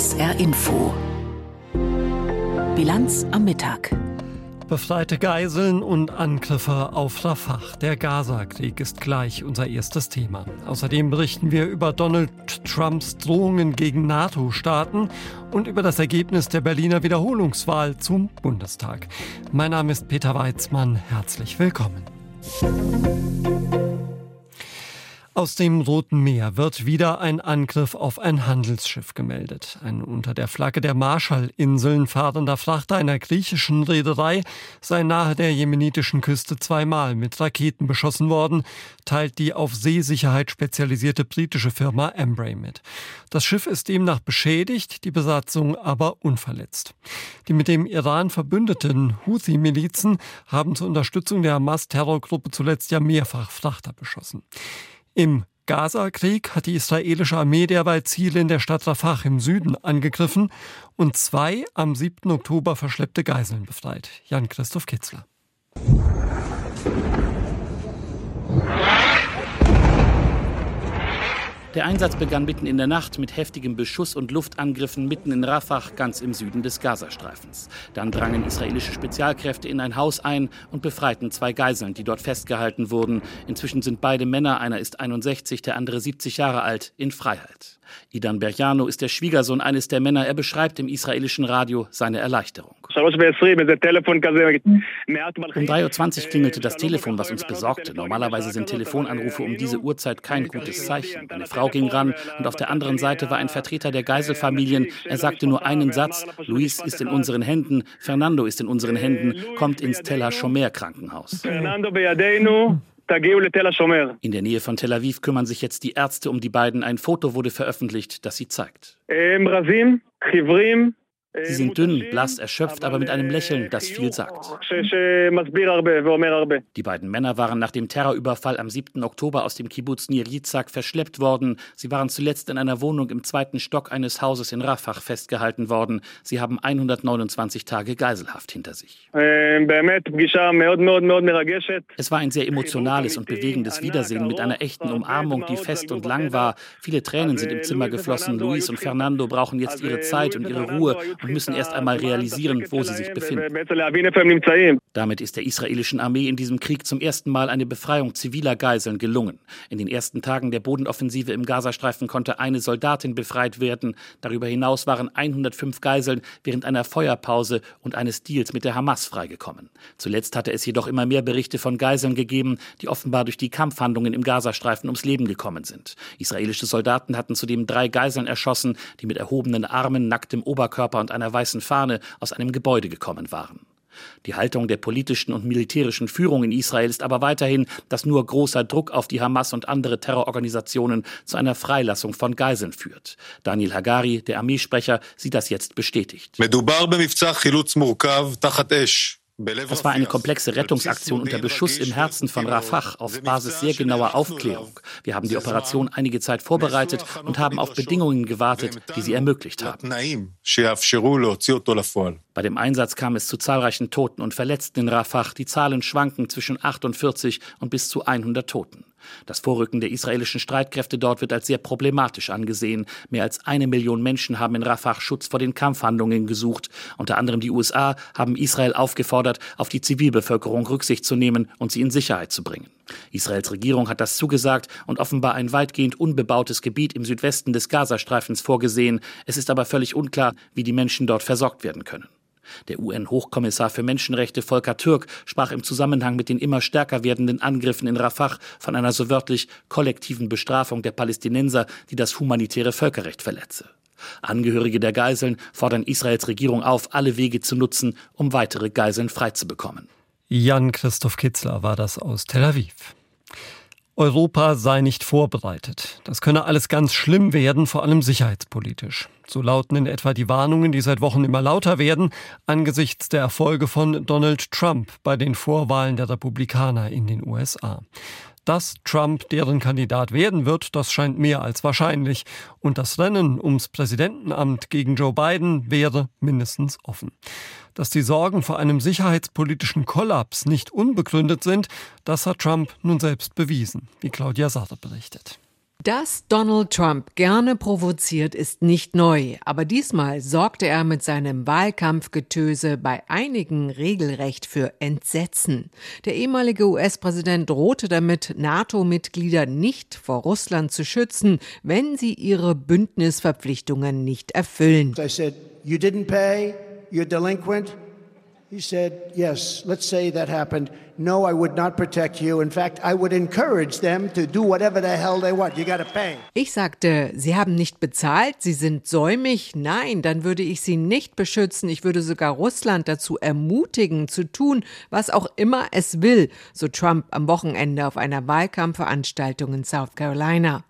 SR Info. Bilanz am Mittag. Befreite Geiseln und Angriffe auf Rafah. Der Gaza-Krieg ist gleich unser erstes Thema. Außerdem berichten wir über Donald Trumps Drohungen gegen NATO-Staaten und über das Ergebnis der Berliner Wiederholungswahl zum Bundestag. Mein Name ist Peter Weizmann. Herzlich willkommen. Aus dem Roten Meer wird wieder ein Angriff auf ein Handelsschiff gemeldet. Ein unter der Flagge der Marshallinseln fahrender Frachter einer griechischen Reederei sei nahe der jemenitischen Küste zweimal mit Raketen beschossen worden, teilt die auf Seesicherheit spezialisierte britische Firma Embray mit. Das Schiff ist demnach beschädigt, die Besatzung aber unverletzt. Die mit dem Iran verbündeten Houthi-Milizen haben zur Unterstützung der Hamas-Terrorgruppe zuletzt ja mehrfach Frachter beschossen. Im Gaza-Krieg hat die israelische Armee derweil Ziele in der Stadt Rafah im Süden angegriffen und zwei am 7. Oktober verschleppte Geiseln befreit. Jan-Christoph Kitzler. Der Einsatz begann mitten in der Nacht mit heftigem Beschuss und Luftangriffen mitten in Rafah, ganz im Süden des Gazastreifens. Dann drangen israelische Spezialkräfte in ein Haus ein und befreiten zwei Geiseln, die dort festgehalten wurden. Inzwischen sind beide Männer, einer ist 61, der andere 70 Jahre alt, in Freiheit. Idan Berjano ist der Schwiegersohn eines der Männer. Er beschreibt im israelischen Radio seine Erleichterung. Um 3.20 Uhr klingelte das Telefon, was uns besorgte. Normalerweise sind Telefonanrufe um diese Uhrzeit kein gutes Zeichen. Meine Frau ging ran und auf der anderen Seite war ein Vertreter der Geiselfamilien. Er sagte nur einen Satz: Luis ist in unseren Händen, Fernando ist in unseren Händen, kommt ins Tel Shomer Krankenhaus. In der Nähe von Tel Aviv kümmern sich jetzt die Ärzte um die beiden. Ein Foto wurde veröffentlicht, das sie zeigt. Sie sind dünn, blass, erschöpft, aber mit einem Lächeln, das viel sagt. Die beiden Männer waren nach dem Terrorüberfall am 7. Oktober aus dem Kibbutz Nir Yitzhak verschleppt worden. Sie waren zuletzt in einer Wohnung im zweiten Stock eines Hauses in Rafah festgehalten worden. Sie haben 129 Tage Geiselhaft hinter sich. Es war ein sehr emotionales und bewegendes Wiedersehen mit einer echten Umarmung, die fest und lang war. Viele Tränen sind im Zimmer geflossen. Luis und Fernando brauchen jetzt ihre Zeit und ihre Ruhe und müssen erst einmal realisieren, wo sie sich befinden. Damit ist der israelischen Armee in diesem Krieg zum ersten Mal eine Befreiung ziviler Geiseln gelungen. In den ersten Tagen der Bodenoffensive im Gazastreifen konnte eine Soldatin befreit werden. Darüber hinaus waren 105 Geiseln während einer Feuerpause und eines Deals mit der Hamas freigekommen. Zuletzt hatte es jedoch immer mehr Berichte von Geiseln gegeben, die offenbar durch die Kampfhandlungen im Gazastreifen ums Leben gekommen sind. Israelische Soldaten hatten zudem drei Geiseln erschossen, die mit erhobenen Armen, nacktem Oberkörper und einer weißen Fahne aus einem Gebäude gekommen waren. Die Haltung der politischen und militärischen Führung in Israel ist aber weiterhin, dass nur großer Druck auf die Hamas und andere Terrororganisationen zu einer Freilassung von Geiseln führt. Daniel Hagari, der Armeesprecher, sieht das jetzt bestätigt. Das war eine komplexe Rettungsaktion unter Beschuss im Herzen von Rafah auf Basis sehr genauer Aufklärung. Wir haben die Operation einige Zeit vorbereitet und haben auf Bedingungen gewartet, die sie ermöglicht haben. Bei dem Einsatz kam es zu zahlreichen Toten und Verletzten in Rafah. Die Zahlen schwanken zwischen 48 und bis zu 100 Toten. Das Vorrücken der israelischen Streitkräfte dort wird als sehr problematisch angesehen. Mehr als eine Million Menschen haben in Rafah Schutz vor den Kampfhandlungen gesucht. Unter anderem die USA haben Israel aufgefordert, auf die Zivilbevölkerung Rücksicht zu nehmen und sie in Sicherheit zu bringen. Israels Regierung hat das zugesagt und offenbar ein weitgehend unbebautes Gebiet im Südwesten des Gazastreifens vorgesehen. Es ist aber völlig unklar, wie die Menschen dort versorgt werden können. Der UN-Hochkommissar für Menschenrechte Volker Türk sprach im Zusammenhang mit den immer stärker werdenden Angriffen in Rafah von einer so wörtlich kollektiven Bestrafung der Palästinenser, die das humanitäre Völkerrecht verletze. Angehörige der Geiseln fordern Israels Regierung auf, alle Wege zu nutzen, um weitere Geiseln freizubekommen. Jan Christoph Kitzler war das aus Tel Aviv. Europa sei nicht vorbereitet. Das könne alles ganz schlimm werden, vor allem sicherheitspolitisch. So lauten in etwa die Warnungen, die seit Wochen immer lauter werden, angesichts der Erfolge von Donald Trump bei den Vorwahlen der Republikaner in den USA. Dass Trump deren Kandidat werden wird, das scheint mehr als wahrscheinlich. Und das Rennen ums Präsidentenamt gegen Joe Biden wäre mindestens offen. Dass die Sorgen vor einem sicherheitspolitischen Kollaps nicht unbegründet sind, das hat Trump nun selbst bewiesen, wie Claudia Sarre berichtet. Dass Donald Trump gerne provoziert, ist nicht neu, aber diesmal sorgte er mit seinem Wahlkampfgetöse bei einigen regelrecht für Entsetzen. Der ehemalige US-Präsident drohte damit, NATO-Mitglieder nicht vor Russland zu schützen, wenn sie ihre Bündnisverpflichtungen nicht erfüllen. I said, you didn't pay, you're delinquent. He said, Yes, let's say that happened. No, I would not protect you. In fact, I would encourage them to do whatever the hell they want. You got to pay. Ich sagte, Sie haben nicht bezahlt, Sie sind säumig. Nein, dann würde ich Sie nicht beschützen. Ich würde sogar Russland dazu ermutigen, zu tun, was auch immer es will, so Trump am Wochenende auf einer Wahlkampfveranstaltung in South Carolina.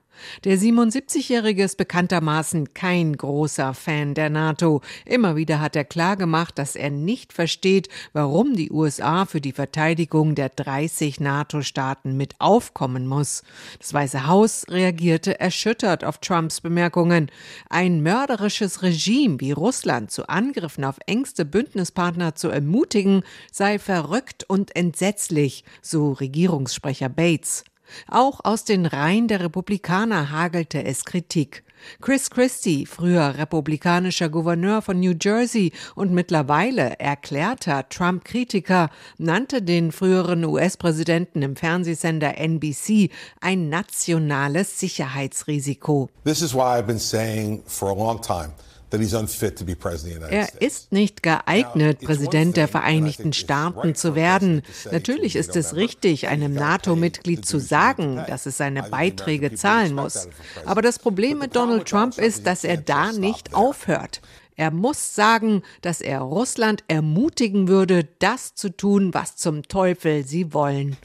Der 77-Jährige ist bekanntermaßen kein großer Fan der NATO. Immer wieder hat er klargemacht, dass er nicht versteht, warum die USA für die Verteidigung der 30 NATO-Staaten mit aufkommen muss. Das Weiße Haus reagierte erschüttert auf Trumps Bemerkungen. Ein mörderisches Regime wie Russland zu Angriffen auf engste Bündnispartner zu ermutigen, sei verrückt und entsetzlich, so Regierungssprecher Bates. Auch aus den Reihen der Republikaner hagelte es Kritik. Chris Christie, früher republikanischer Gouverneur von New Jersey und mittlerweile erklärter Trump-Kritiker, nannte den früheren US-Präsidenten im Fernsehsender NBC ein nationales Sicherheitsrisiko. This is why I've been saying for a long time er ist nicht geeignet, Präsident der Vereinigten Staaten zu werden. Natürlich ist es richtig, einem NATO-Mitglied zu sagen, dass es seine Beiträge zahlen muss. Aber das Problem mit Donald Trump ist, dass er da nicht aufhört. Er muss sagen, dass er Russland ermutigen würde, das zu tun, was zum Teufel sie wollen.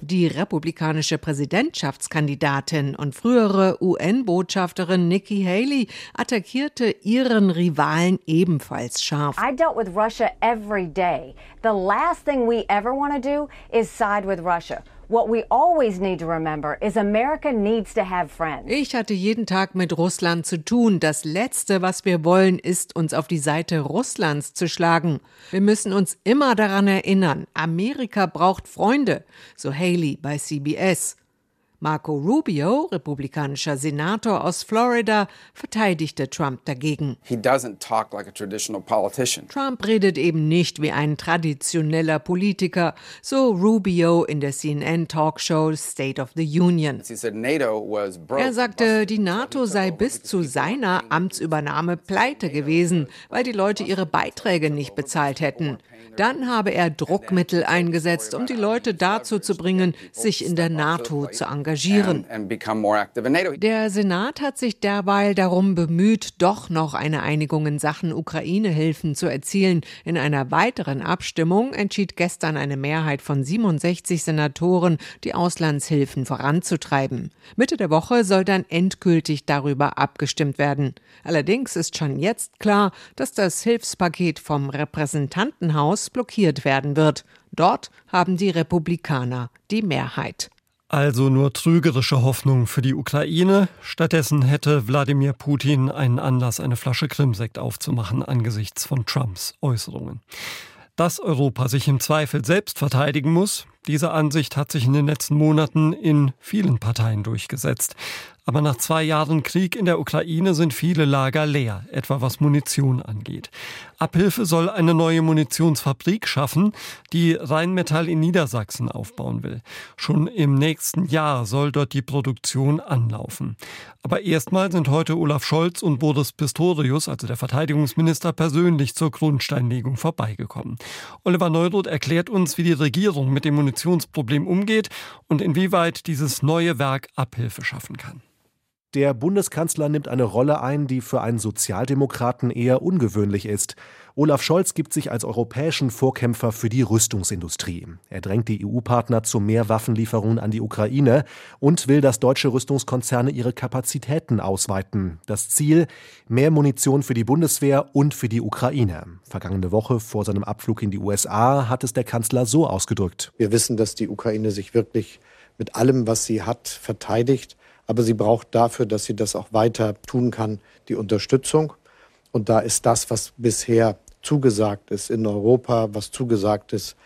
Die republikanische Präsidentschaftskandidatin und frühere UN-Botschafterin Nikki Haley attackierte ihren Rivalen ebenfalls scharf. I dealt with Russia every day. The last thing we ever want to do is side with Russia. What we always need to remember is America needs to have friends. Ich hatte jeden Tag mit Russland zu tun. Das Letzte, was wir wollen, ist, uns auf die Seite Russlands zu schlagen. Wir müssen uns immer daran erinnern, Amerika braucht Freunde, so Haley bei CBS. Marco Rubio, republikanischer Senator aus Florida, verteidigte Trump dagegen. Like Trump redet eben nicht wie ein traditioneller Politiker, so Rubio in der CNN-Talkshow State of the Union. Er sagte, die NATO sei bis zu seiner Amtsübernahme pleite gewesen, weil die Leute ihre Beiträge nicht bezahlt hätten. Dann habe er Druckmittel eingesetzt, um die Leute dazu zu bringen, sich in der NATO zu engagieren. Der Senat hat sich derweil darum bemüht, doch noch eine Einigung in Sachen Ukraine-Hilfen zu erzielen. In einer weiteren Abstimmung entschied gestern eine Mehrheit von 67 Senatoren, die Auslandshilfen voranzutreiben. Mitte der Woche soll dann endgültig darüber abgestimmt werden. Allerdings ist schon jetzt klar, dass das Hilfspaket vom Repräsentantenhaus blockiert werden wird. Dort haben die Republikaner die Mehrheit. Also nur trügerische Hoffnung für die Ukraine. Stattdessen hätte Wladimir Putin einen Anlass, eine Flasche Krimsekt aufzumachen angesichts von Trumps Äußerungen. Dass Europa sich im Zweifel selbst verteidigen muss, diese Ansicht hat sich in den letzten Monaten in vielen Parteien durchgesetzt. Aber nach zwei Jahren Krieg in der Ukraine sind viele Lager leer, etwa was Munition angeht. Abhilfe soll eine neue Munitionsfabrik schaffen, die Rheinmetall in Niedersachsen aufbauen will. Schon im nächsten Jahr soll dort die Produktion anlaufen. Aber erstmal sind heute Olaf Scholz und Boris Pistorius, also der Verteidigungsminister, persönlich zur Grundsteinlegung vorbeigekommen. Oliver Neuroth erklärt uns, wie die Regierung mit dem Munitionsproblem umgeht und inwieweit dieses neue Werk Abhilfe schaffen kann. Der Bundeskanzler nimmt eine Rolle ein, die für einen Sozialdemokraten eher ungewöhnlich ist. Olaf Scholz gibt sich als europäischen Vorkämpfer für die Rüstungsindustrie. Er drängt die EU-Partner zu mehr Waffenlieferungen an die Ukraine und will, dass deutsche Rüstungskonzerne ihre Kapazitäten ausweiten. Das Ziel, mehr Munition für die Bundeswehr und für die Ukraine. Vergangene Woche vor seinem Abflug in die USA hat es der Kanzler so ausgedrückt. Wir wissen, dass die Ukraine sich wirklich mit allem, was sie hat, verteidigt. Aber sie braucht dafür, dass sie das auch weiter tun kann, die Unterstützung. Und da ist das, was bisher zugesagt ist in Europa, was zugesagt ist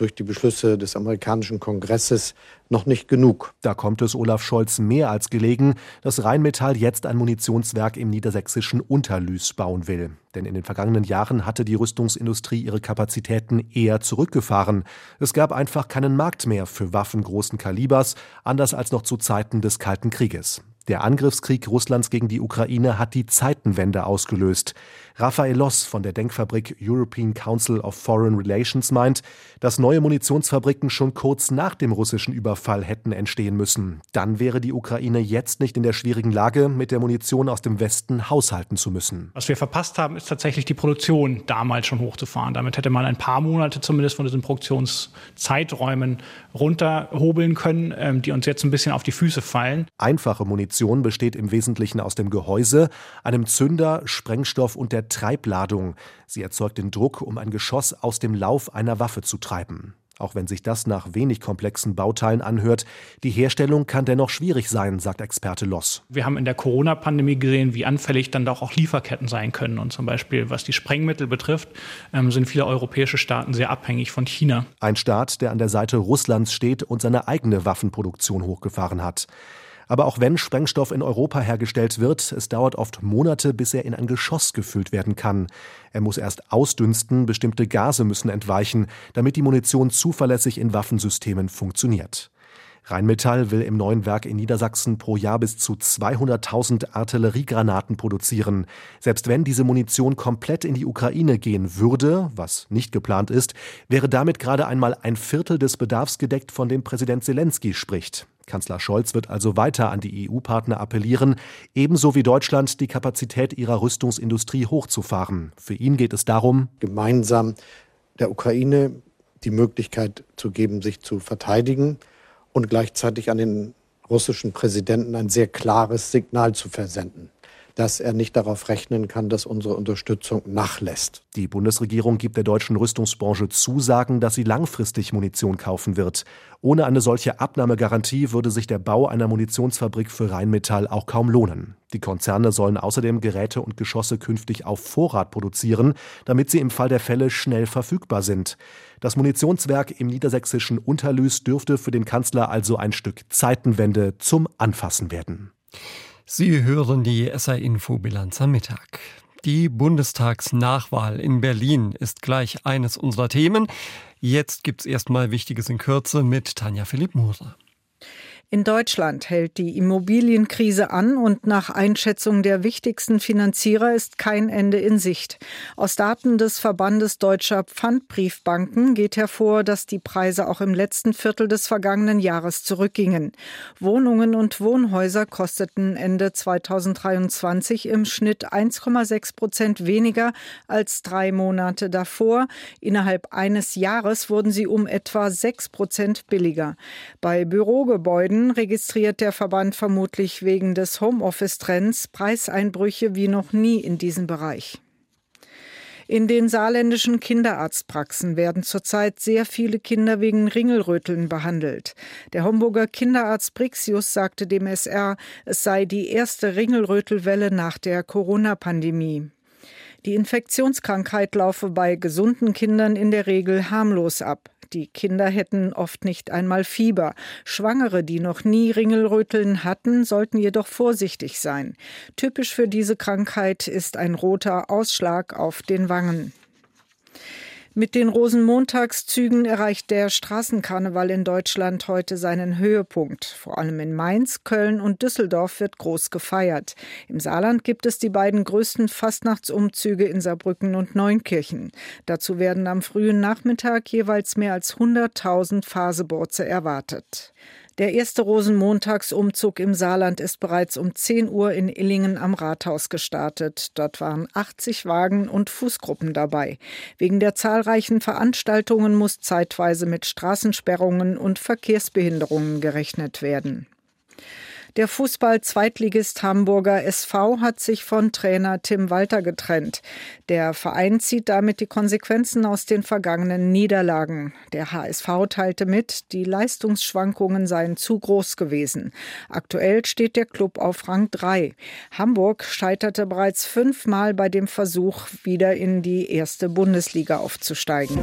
durch die Beschlüsse des amerikanischen Kongresses noch nicht genug. Da kommt es Olaf Scholz mehr als gelegen, dass Rheinmetall jetzt ein Munitionswerk im niedersächsischen Unterlüß bauen will. Denn in den vergangenen Jahren hatte die Rüstungsindustrie ihre Kapazitäten eher zurückgefahren. Es gab einfach keinen Markt mehr für Waffen großen Kalibers, anders als noch zu Zeiten des Kalten Krieges. Der Angriffskrieg Russlands gegen die Ukraine hat die Zeitenwende ausgelöst. Raphael Loss von der Denkfabrik European Council of Foreign Relations meint, dass neue Munitionsfabriken schon kurz nach dem russischen Überfall hätten entstehen müssen. Dann wäre die Ukraine jetzt nicht in der schwierigen Lage, mit der Munition aus dem Westen haushalten zu müssen. Was wir verpasst haben, ist tatsächlich die Produktion damals schon hochzufahren. Damit hätte man ein paar Monate zumindest von diesen Produktionszeiträumen runterhobeln können, ähm, die uns jetzt ein bisschen auf die Füße fallen. Einfache Munition besteht im Wesentlichen aus dem Gehäuse, einem Zünder, Sprengstoff und der Treibladung. Sie erzeugt den Druck, um ein Geschoss aus dem Lauf einer Waffe zu treiben. Auch wenn sich das nach wenig komplexen Bauteilen anhört, die Herstellung kann dennoch schwierig sein, sagt Experte Loss. Wir haben in der Corona-Pandemie gesehen, wie anfällig dann doch auch Lieferketten sein können. Und zum Beispiel, was die Sprengmittel betrifft, ähm, sind viele europäische Staaten sehr abhängig von China. Ein Staat, der an der Seite Russlands steht und seine eigene Waffenproduktion hochgefahren hat. Aber auch wenn Sprengstoff in Europa hergestellt wird, es dauert oft Monate, bis er in ein Geschoss gefüllt werden kann. Er muss erst ausdünsten, bestimmte Gase müssen entweichen, damit die Munition zuverlässig in Waffensystemen funktioniert. Rheinmetall will im neuen Werk in Niedersachsen pro Jahr bis zu 200.000 Artilleriegranaten produzieren. Selbst wenn diese Munition komplett in die Ukraine gehen würde, was nicht geplant ist, wäre damit gerade einmal ein Viertel des Bedarfs gedeckt, von dem Präsident Zelensky spricht. Kanzler Scholz wird also weiter an die EU-Partner appellieren, ebenso wie Deutschland die Kapazität ihrer Rüstungsindustrie hochzufahren. Für ihn geht es darum, gemeinsam der Ukraine die Möglichkeit zu geben, sich zu verteidigen und gleichzeitig an den russischen Präsidenten ein sehr klares Signal zu versenden dass er nicht darauf rechnen kann, dass unsere Unterstützung nachlässt. Die Bundesregierung gibt der deutschen Rüstungsbranche Zusagen, dass sie langfristig Munition kaufen wird. Ohne eine solche Abnahmegarantie würde sich der Bau einer Munitionsfabrik für Rheinmetall auch kaum lohnen. Die Konzerne sollen außerdem Geräte und Geschosse künftig auf Vorrat produzieren, damit sie im Fall der Fälle schnell verfügbar sind. Das Munitionswerk im niedersächsischen Unterlüß dürfte für den Kanzler also ein Stück Zeitenwende zum Anfassen werden. Sie hören die SR-Info-Bilanz am Mittag. Die Bundestagsnachwahl in Berlin ist gleich eines unserer Themen. Jetzt gibt's erstmal Wichtiges in Kürze mit Tanja Philipp Moser. In Deutschland hält die Immobilienkrise an und nach Einschätzung der wichtigsten Finanzierer ist kein Ende in Sicht. Aus Daten des Verbandes deutscher Pfandbriefbanken geht hervor, dass die Preise auch im letzten Viertel des vergangenen Jahres zurückgingen. Wohnungen und Wohnhäuser kosteten Ende 2023 im Schnitt 1,6 Prozent weniger als drei Monate davor. Innerhalb eines Jahres wurden sie um etwa sechs Prozent billiger. Bei Bürogebäuden registriert der Verband vermutlich wegen des Homeoffice-Trends Preiseinbrüche wie noch nie in diesem Bereich. In den saarländischen Kinderarztpraxen werden zurzeit sehr viele Kinder wegen Ringelröteln behandelt. Der Homburger Kinderarzt Brixius sagte dem SR, es sei die erste Ringelrötelwelle nach der Corona-Pandemie. Die Infektionskrankheit laufe bei gesunden Kindern in der Regel harmlos ab. Die Kinder hätten oft nicht einmal Fieber. Schwangere, die noch nie Ringelröteln hatten, sollten jedoch vorsichtig sein. Typisch für diese Krankheit ist ein roter Ausschlag auf den Wangen. Mit den Rosenmontagszügen erreicht der Straßenkarneval in Deutschland heute seinen Höhepunkt. Vor allem in Mainz, Köln und Düsseldorf wird groß gefeiert. Im Saarland gibt es die beiden größten Fastnachtsumzüge in Saarbrücken und Neunkirchen. Dazu werden am frühen Nachmittag jeweils mehr als 100.000 Faseborze erwartet. Der erste Rosenmontagsumzug im Saarland ist bereits um 10 Uhr in Illingen am Rathaus gestartet. Dort waren 80 Wagen und Fußgruppen dabei. Wegen der zahlreichen Veranstaltungen muss zeitweise mit Straßensperrungen und Verkehrsbehinderungen gerechnet werden. Der Fußball-Zweitligist Hamburger SV hat sich von Trainer Tim Walter getrennt. Der Verein zieht damit die Konsequenzen aus den vergangenen Niederlagen. Der HSV teilte mit, die Leistungsschwankungen seien zu groß gewesen. Aktuell steht der Club auf Rang 3. Hamburg scheiterte bereits fünfmal bei dem Versuch, wieder in die erste Bundesliga aufzusteigen.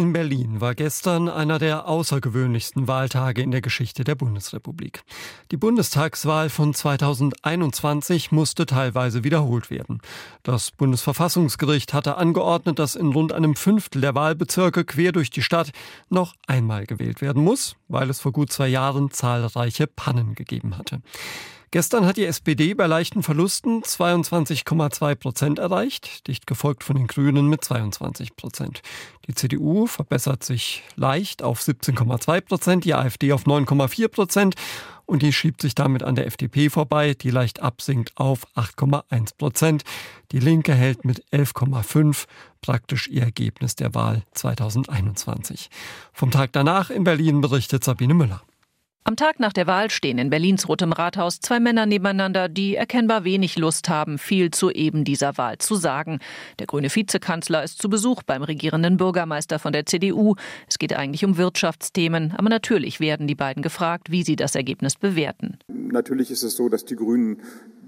In Berlin war gestern einer der außergewöhnlichsten Wahltage in der Geschichte der Bundesrepublik. Die Bundestagswahl von 2021 musste teilweise wiederholt werden. Das Bundesverfassungsgericht hatte angeordnet, dass in rund einem Fünftel der Wahlbezirke quer durch die Stadt noch einmal gewählt werden muss, weil es vor gut zwei Jahren zahlreiche Pannen gegeben hatte. Gestern hat die SPD bei leichten Verlusten 22,2 Prozent erreicht, dicht gefolgt von den Grünen mit 22 Prozent. Die CDU verbessert sich leicht auf 17,2 Prozent, die AfD auf 9,4 Prozent und die schiebt sich damit an der FDP vorbei, die leicht absinkt auf 8,1 Prozent. Die Linke hält mit 11,5 praktisch ihr Ergebnis der Wahl 2021. Vom Tag danach in Berlin berichtet Sabine Müller. Am Tag nach der Wahl stehen in Berlins Rotem Rathaus zwei Männer nebeneinander, die erkennbar wenig Lust haben, viel zu eben dieser Wahl zu sagen. Der grüne Vizekanzler ist zu Besuch beim regierenden Bürgermeister von der CDU. Es geht eigentlich um Wirtschaftsthemen, aber natürlich werden die beiden gefragt, wie sie das Ergebnis bewerten. Natürlich ist es so, dass die Grünen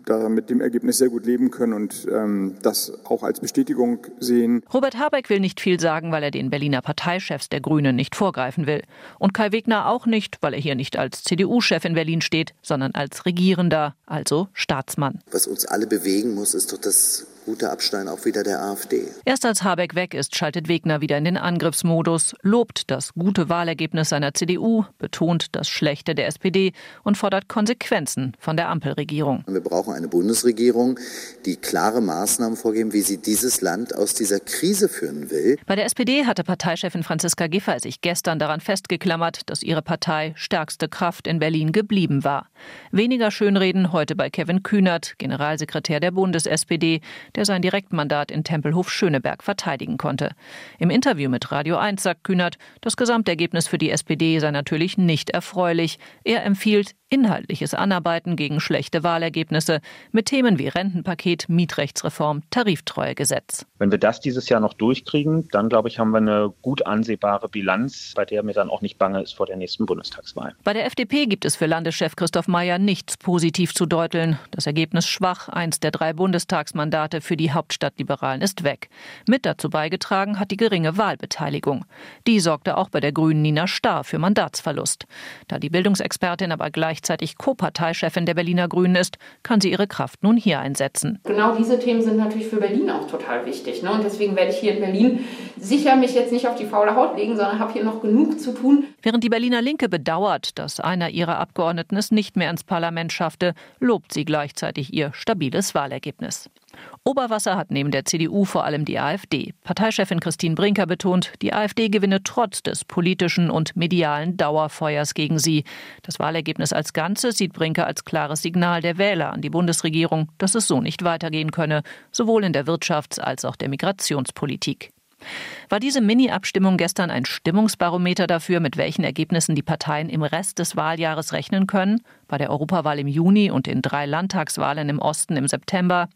da mit dem Ergebnis sehr gut leben können und ähm, das auch als Bestätigung sehen. Robert Habeck will nicht viel sagen, weil er den Berliner Parteichefs der Grünen nicht vorgreifen will. Und Kai Wegner auch nicht, weil er hier nicht als CDU-Chef in Berlin steht, sondern als Regierender, also Staatsmann. Was uns alle bewegen muss, ist doch das guter Abschneiden auch wieder der AfD. Erst als Habeck weg ist, schaltet Wegner wieder in den Angriffsmodus, lobt das gute Wahlergebnis seiner CDU, betont das Schlechte der SPD und fordert Konsequenzen von der Ampelregierung. Wir brauchen eine Bundesregierung, die klare Maßnahmen vorgeben, wie sie dieses Land aus dieser Krise führen will. Bei der SPD hatte Parteichefin Franziska Giffey sich gestern daran festgeklammert, dass ihre Partei stärkste Kraft in Berlin geblieben war. Weniger Schönreden heute bei Kevin Kühnert, Generalsekretär der Bundes-SPD, der sein Direktmandat in Tempelhof-Schöneberg verteidigen konnte. Im Interview mit Radio 1 sagt Kühnert, das Gesamtergebnis für die SPD sei natürlich nicht erfreulich. Er empfiehlt inhaltliches Anarbeiten gegen schlechte Wahlergebnisse mit Themen wie Rentenpaket, Mietrechtsreform, Tariftreuegesetz. Wenn wir das dieses Jahr noch durchkriegen, dann glaube ich, haben wir eine gut ansehbare Bilanz, bei der mir dann auch nicht bange ist vor der nächsten Bundestagswahl. Bei der FDP gibt es für Landeschef Christoph Mayer nichts positiv zu deuteln. Das Ergebnis schwach, eins der drei Bundestagsmandate für die Hauptstadtliberalen ist weg. Mit dazu beigetragen hat die geringe Wahlbeteiligung. Die sorgte auch bei der Grünen Nina Starr für Mandatsverlust. Da die Bildungsexpertin aber gleich gleichzeitig Co-Parteichefin der Berliner Grünen ist, kann sie ihre Kraft nun hier einsetzen. Genau diese Themen sind natürlich für Berlin auch total wichtig. Ne? Und deswegen werde ich hier in Berlin sicher mich jetzt nicht auf die faule Haut legen, sondern habe hier noch genug zu tun. Während die Berliner Linke bedauert, dass einer ihrer Abgeordneten es nicht mehr ins Parlament schaffte, lobt sie gleichzeitig ihr stabiles Wahlergebnis. Oberwasser hat neben der CDU vor allem die AfD. Parteichefin Christine Brinker betont, die AfD gewinne trotz des politischen und medialen Dauerfeuers gegen sie. Das Wahlergebnis als Ganzes sieht Brinker als klares Signal der Wähler an die Bundesregierung, dass es so nicht weitergehen könne, sowohl in der Wirtschafts- als auch der Migrationspolitik. War diese Mini-Abstimmung gestern ein Stimmungsbarometer dafür, mit welchen Ergebnissen die Parteien im Rest des Wahljahres rechnen können? Bei der Europawahl im Juni und den drei Landtagswahlen im Osten im September?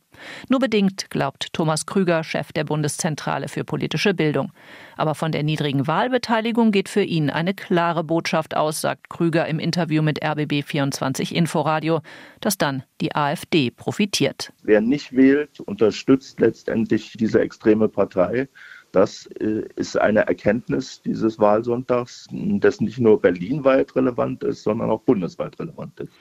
Nur bedingt, glaubt Thomas Krüger, Chef der Bundeszentrale für politische Bildung. Aber von der niedrigen Wahlbeteiligung geht für ihn eine klare Botschaft aus, sagt Krüger im Interview mit RBB24 Inforadio, dass dann die AfD profitiert. Wer nicht wählt, unterstützt letztendlich diese extreme Partei. Das äh, ist eine Erkenntnis dieses Wahlsonntags, dass nicht nur berlinweit relevant ist, sondern auch bundesweit relevant ist.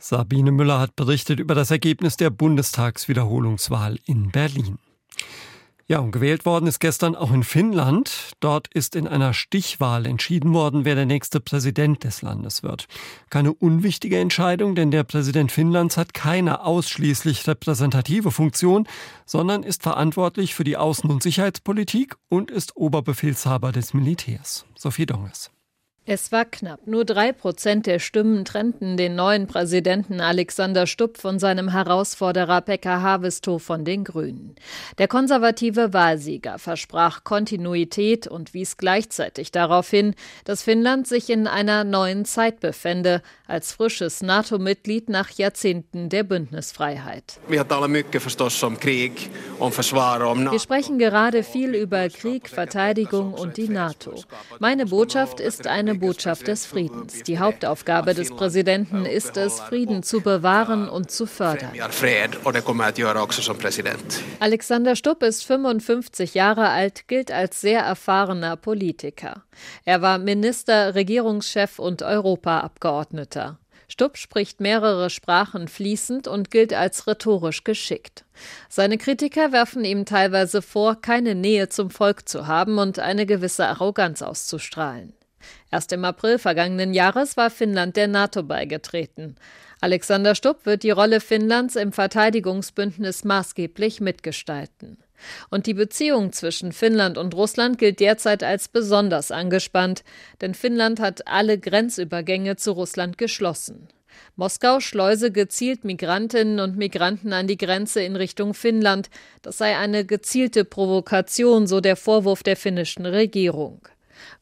Sabine Müller hat berichtet über das Ergebnis der Bundestagswiederholungswahl in Berlin. Ja, und gewählt worden ist gestern auch in Finnland. Dort ist in einer Stichwahl entschieden worden, wer der nächste Präsident des Landes wird. Keine unwichtige Entscheidung, denn der Präsident Finnlands hat keine ausschließlich repräsentative Funktion, sondern ist verantwortlich für die Außen- und Sicherheitspolitik und ist Oberbefehlshaber des Militärs. Sophie Donges. Es war knapp. Nur drei Prozent der Stimmen trennten den neuen Präsidenten Alexander Stubb von seinem Herausforderer Pekka Haavisto von den Grünen. Der konservative Wahlsieger versprach Kontinuität und wies gleichzeitig darauf hin, dass Finnland sich in einer neuen Zeit befände, als frisches NATO-Mitglied nach Jahrzehnten der Bündnisfreiheit. Wir sprechen gerade viel über Krieg, Verteidigung und die NATO. Meine Botschaft ist eine Botschaft des Friedens. Die Hauptaufgabe des Präsidenten ist es, Frieden zu bewahren und zu fördern. Alexander Stubb ist 55 Jahre alt, gilt als sehr erfahrener Politiker. Er war Minister, Regierungschef und Europaabgeordneter. Stubb spricht mehrere Sprachen fließend und gilt als rhetorisch geschickt. Seine Kritiker werfen ihm teilweise vor, keine Nähe zum Volk zu haben und eine gewisse Arroganz auszustrahlen. Erst im April vergangenen Jahres war Finnland der NATO beigetreten. Alexander Stubb wird die Rolle Finnlands im Verteidigungsbündnis maßgeblich mitgestalten. Und die Beziehung zwischen Finnland und Russland gilt derzeit als besonders angespannt, denn Finnland hat alle Grenzübergänge zu Russland geschlossen. Moskau schleuse gezielt Migrantinnen und Migranten an die Grenze in Richtung Finnland. Das sei eine gezielte Provokation, so der Vorwurf der finnischen Regierung.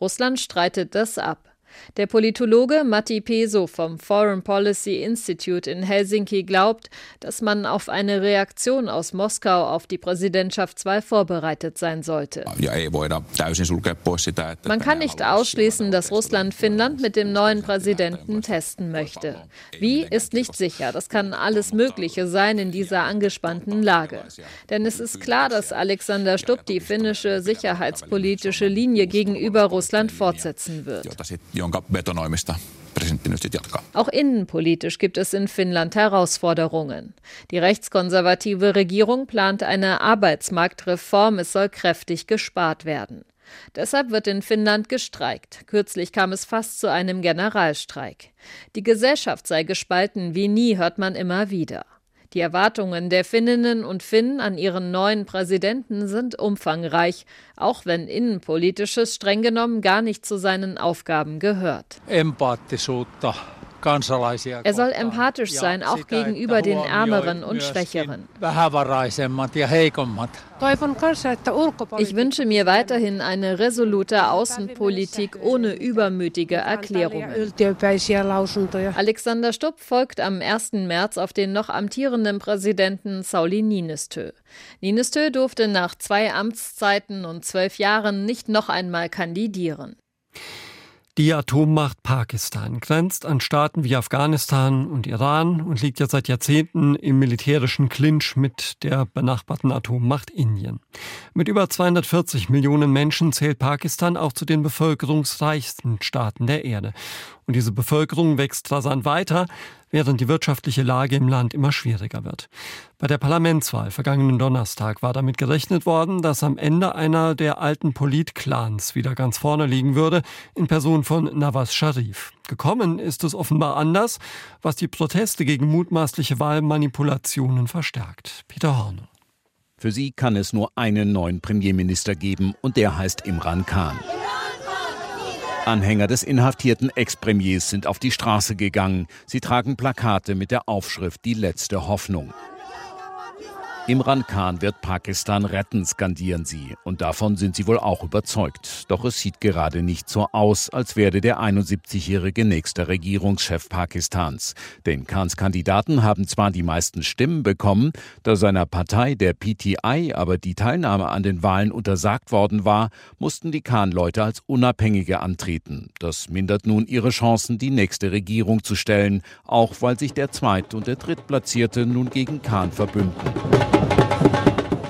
Russland streitet das ab. Der Politologe Matti Peso vom Foreign Policy Institute in Helsinki glaubt, dass man auf eine Reaktion aus Moskau auf die Präsidentschaftswahl vorbereitet sein sollte. Man kann nicht ausschließen, dass Russland Finnland mit dem neuen Präsidenten testen möchte. Wie ist nicht sicher. Das kann alles Mögliche sein in dieser angespannten Lage. Denn es ist klar, dass Alexander Stubb die finnische sicherheitspolitische Linie gegenüber Russland fortsetzen wird jonka betonoimista presidentti nyt jatkaa. Auch innenpolitisch gibt es in Finnland Herausforderungen. Die rechtskonservative Regierung plant eine Arbeitsmarktreform, es soll kräftig gespart werden. Deshalb wird in Finnland gestreikt. Kürzlich kam es fast zu einem Generalstreik. Die Gesellschaft sei gespalten wie nie, hört man immer wieder. Die Erwartungen der Finninnen und Finnen an ihren neuen Präsidenten sind umfangreich, auch wenn innenpolitisches streng genommen gar nicht zu seinen Aufgaben gehört. Er soll empathisch sein, auch gegenüber den Ärmeren und Schwächeren. Ich wünsche mir weiterhin eine resolute Außenpolitik ohne übermütige Erklärungen. Alexander Stubb folgt am 1. März auf den noch amtierenden Präsidenten Sauli Niinistö. Niinistö durfte nach zwei Amtszeiten und zwölf Jahren nicht noch einmal kandidieren. Die Atommacht Pakistan grenzt an Staaten wie Afghanistan und Iran und liegt ja seit Jahrzehnten im militärischen Clinch mit der benachbarten Atommacht Indien. Mit über 240 Millionen Menschen zählt Pakistan auch zu den bevölkerungsreichsten Staaten der Erde. Und diese Bevölkerung wächst rasant weiter, während die wirtschaftliche Lage im Land immer schwieriger wird. Bei der Parlamentswahl vergangenen Donnerstag war damit gerechnet worden, dass am Ende einer der alten Politclans wieder ganz vorne liegen würde, in Person von Nawaz Sharif. Gekommen ist es offenbar anders, was die Proteste gegen mutmaßliche Wahlmanipulationen verstärkt. Peter Horner. Für sie kann es nur einen neuen Premierminister geben und der heißt Imran Khan. Anhänger des inhaftierten Ex-Premiers sind auf die Straße gegangen. Sie tragen Plakate mit der Aufschrift Die letzte Hoffnung. Imran Khan wird Pakistan retten, skandieren sie. Und davon sind sie wohl auch überzeugt. Doch es sieht gerade nicht so aus, als werde der 71-jährige nächster Regierungschef Pakistans. Denn Khans Kandidaten haben zwar die meisten Stimmen bekommen, da seiner Partei, der PTI, aber die Teilnahme an den Wahlen untersagt worden war, mussten die Khan-Leute als Unabhängige antreten. Das mindert nun ihre Chancen, die nächste Regierung zu stellen, auch weil sich der Zweit- und der Drittplatzierte nun gegen Khan verbünden.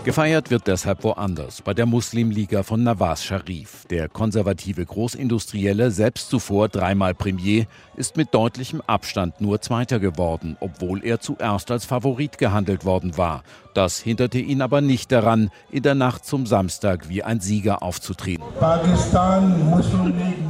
Gefeiert wird deshalb woanders, bei der Muslimliga von Nawaz Sharif. Der konservative Großindustrielle, selbst zuvor dreimal Premier, ist mit deutlichem Abstand nur Zweiter geworden, obwohl er zuerst als Favorit gehandelt worden war. Das hinderte ihn aber nicht daran, in der Nacht zum Samstag wie ein Sieger aufzutreten.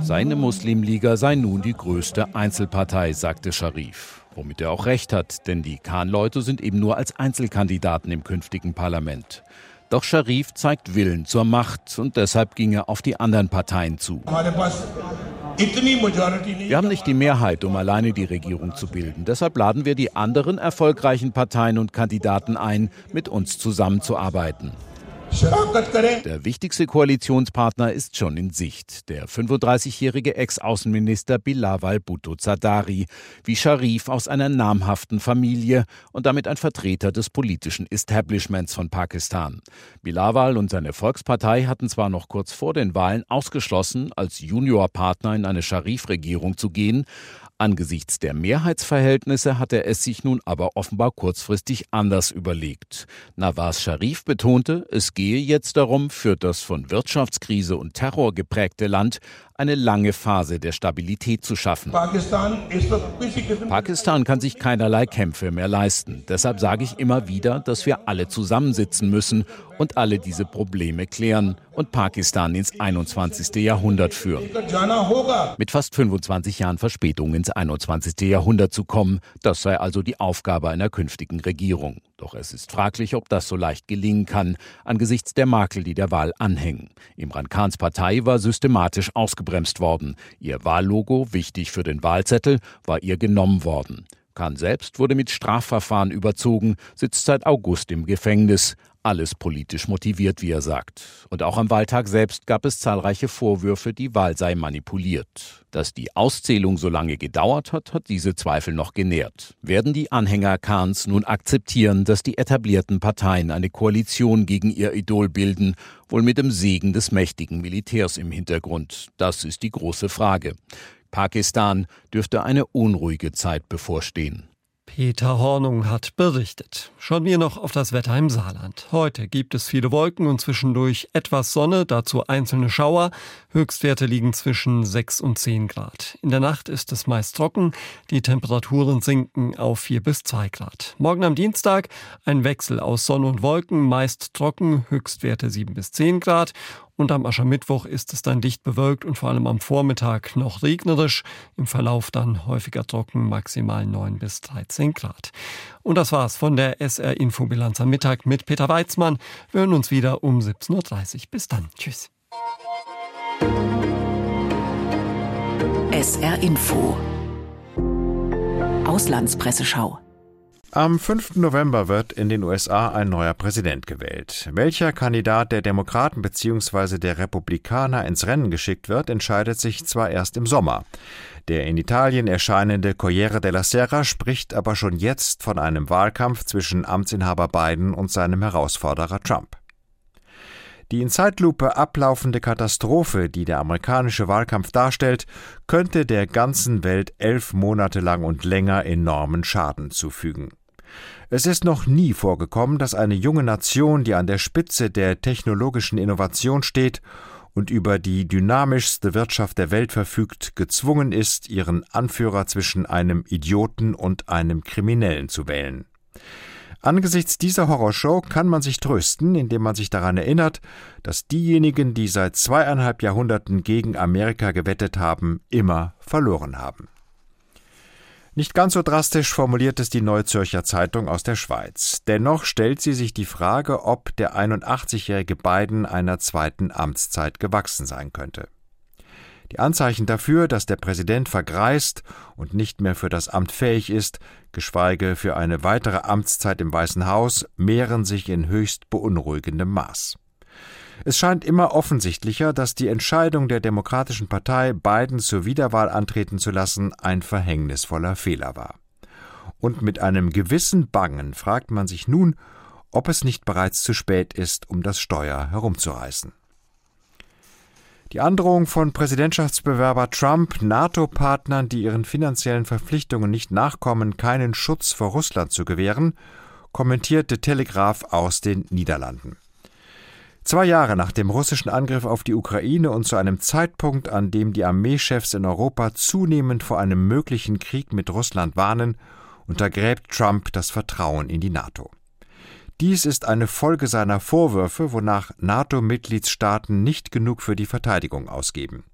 Seine Muslimliga sei nun die größte Einzelpartei, sagte Sharif. Womit er auch recht hat, denn die Khan-Leute sind eben nur als Einzelkandidaten im künftigen Parlament. Doch Sharif zeigt Willen zur Macht und deshalb ging er auf die anderen Parteien zu. Wir haben nicht die Mehrheit, um alleine die Regierung zu bilden. Deshalb laden wir die anderen erfolgreichen Parteien und Kandidaten ein, mit uns zusammenzuarbeiten. Der wichtigste Koalitionspartner ist schon in Sicht. Der 35-jährige Ex-Außenminister Bilawal Bhutto Zardari, wie Sharif aus einer namhaften Familie und damit ein Vertreter des politischen Establishments von Pakistan. Bilawal und seine Volkspartei hatten zwar noch kurz vor den Wahlen ausgeschlossen, als Juniorpartner in eine Sharif-Regierung zu gehen, Angesichts der Mehrheitsverhältnisse hat er es sich nun aber offenbar kurzfristig anders überlegt. Nawaz Sharif betonte, es gehe jetzt darum, für das von Wirtschaftskrise und Terror geprägte Land eine lange Phase der Stabilität zu schaffen. Pakistan kann sich keinerlei Kämpfe mehr leisten. Deshalb sage ich immer wieder, dass wir alle zusammensitzen müssen und alle diese Probleme klären und Pakistan ins 21. Jahrhundert führen. Mit fast 25 Jahren Verspätung ins 21. Jahrhundert zu kommen, das sei also die Aufgabe einer künftigen Regierung. Doch es ist fraglich, ob das so leicht gelingen kann, angesichts der Makel, die der Wahl anhängen. Imran Khans Partei war systematisch ausgebremst worden. Ihr Wahllogo, wichtig für den Wahlzettel, war ihr genommen worden. Khan selbst wurde mit Strafverfahren überzogen, sitzt seit August im Gefängnis. Alles politisch motiviert, wie er sagt. Und auch am Wahltag selbst gab es zahlreiche Vorwürfe, die Wahl sei manipuliert. Dass die Auszählung so lange gedauert hat, hat diese Zweifel noch genährt. Werden die Anhänger Kahns nun akzeptieren, dass die etablierten Parteien eine Koalition gegen ihr Idol bilden, wohl mit dem Segen des mächtigen Militärs im Hintergrund? Das ist die große Frage. Pakistan dürfte eine unruhige Zeit bevorstehen. Peter Hornung hat berichtet. Schauen wir noch auf das Wetter im Saarland. Heute gibt es viele Wolken und zwischendurch etwas Sonne, dazu einzelne Schauer. Höchstwerte liegen zwischen 6 und 10 Grad. In der Nacht ist es meist trocken. Die Temperaturen sinken auf 4 bis 2 Grad. Morgen am Dienstag ein Wechsel aus Sonne und Wolken, meist trocken, Höchstwerte 7 bis 10 Grad. Und am Aschermittwoch ist es dann dicht bewölkt und vor allem am Vormittag noch regnerisch. Im Verlauf dann häufiger trocken, maximal 9 bis 13 Grad. Und das war's von der SR Infobilanz am Mittag mit Peter Weizmann. Wir hören uns wieder um 17.30 Uhr. Bis dann. Tschüss. SR Info Auslandspresseschau am 5. November wird in den USA ein neuer Präsident gewählt. Welcher Kandidat der Demokraten bzw. der Republikaner ins Rennen geschickt wird, entscheidet sich zwar erst im Sommer. Der in Italien erscheinende Corriere della Sera spricht aber schon jetzt von einem Wahlkampf zwischen Amtsinhaber Biden und seinem Herausforderer Trump. Die in Zeitlupe ablaufende Katastrophe, die der amerikanische Wahlkampf darstellt, könnte der ganzen Welt elf Monate lang und länger enormen Schaden zufügen. Es ist noch nie vorgekommen, dass eine junge Nation, die an der Spitze der technologischen Innovation steht und über die dynamischste Wirtschaft der Welt verfügt, gezwungen ist, ihren Anführer zwischen einem Idioten und einem Kriminellen zu wählen. Angesichts dieser Horrorshow kann man sich trösten, indem man sich daran erinnert, dass diejenigen, die seit zweieinhalb Jahrhunderten gegen Amerika gewettet haben, immer verloren haben. Nicht ganz so drastisch formuliert es die Neue Zürcher Zeitung aus der Schweiz. Dennoch stellt sie sich die Frage, ob der 81-jährige Biden einer zweiten Amtszeit gewachsen sein könnte. Die Anzeichen dafür, dass der Präsident vergreist und nicht mehr für das Amt fähig ist, geschweige für eine weitere Amtszeit im Weißen Haus, mehren sich in höchst beunruhigendem Maß. Es scheint immer offensichtlicher, dass die Entscheidung der Demokratischen Partei, Biden zur Wiederwahl antreten zu lassen, ein verhängnisvoller Fehler war. Und mit einem gewissen Bangen fragt man sich nun, ob es nicht bereits zu spät ist, um das Steuer herumzureißen. Die Androhung von Präsidentschaftsbewerber Trump, NATO-Partnern, die ihren finanziellen Verpflichtungen nicht nachkommen, keinen Schutz vor Russland zu gewähren, kommentierte Telegraph aus den Niederlanden. Zwei Jahre nach dem russischen Angriff auf die Ukraine und zu einem Zeitpunkt, an dem die Armeechefs in Europa zunehmend vor einem möglichen Krieg mit Russland warnen, untergräbt Trump das Vertrauen in die NATO. Dies ist eine Folge seiner Vorwürfe, wonach NATO-Mitgliedstaaten nicht genug für die Verteidigung ausgeben.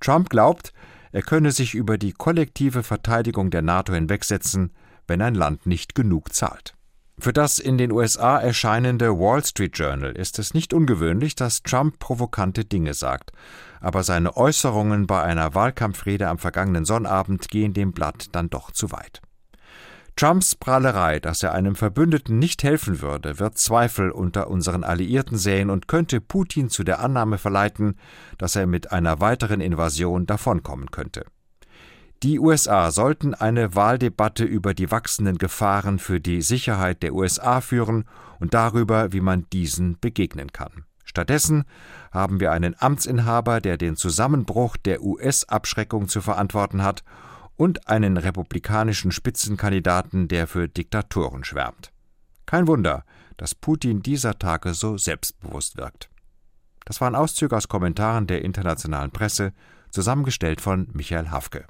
Trump glaubt, er könne sich über die kollektive Verteidigung der NATO hinwegsetzen, wenn ein Land nicht genug zahlt. Für das in den USA erscheinende Wall Street Journal ist es nicht ungewöhnlich, dass Trump provokante Dinge sagt, aber seine Äußerungen bei einer Wahlkampfrede am vergangenen Sonnabend gehen dem Blatt dann doch zu weit. Trumps Prahlerei, dass er einem Verbündeten nicht helfen würde, wird Zweifel unter unseren Alliierten säen und könnte Putin zu der Annahme verleiten, dass er mit einer weiteren Invasion davonkommen könnte. Die USA sollten eine Wahldebatte über die wachsenden Gefahren für die Sicherheit der USA führen und darüber, wie man diesen begegnen kann. Stattdessen haben wir einen Amtsinhaber, der den Zusammenbruch der US-Abschreckung zu verantworten hat und einen republikanischen Spitzenkandidaten, der für Diktatoren schwärmt. Kein Wunder, dass Putin dieser Tage so selbstbewusst wirkt. Das waren Auszüge aus Kommentaren der internationalen Presse, zusammengestellt von Michael Hafke.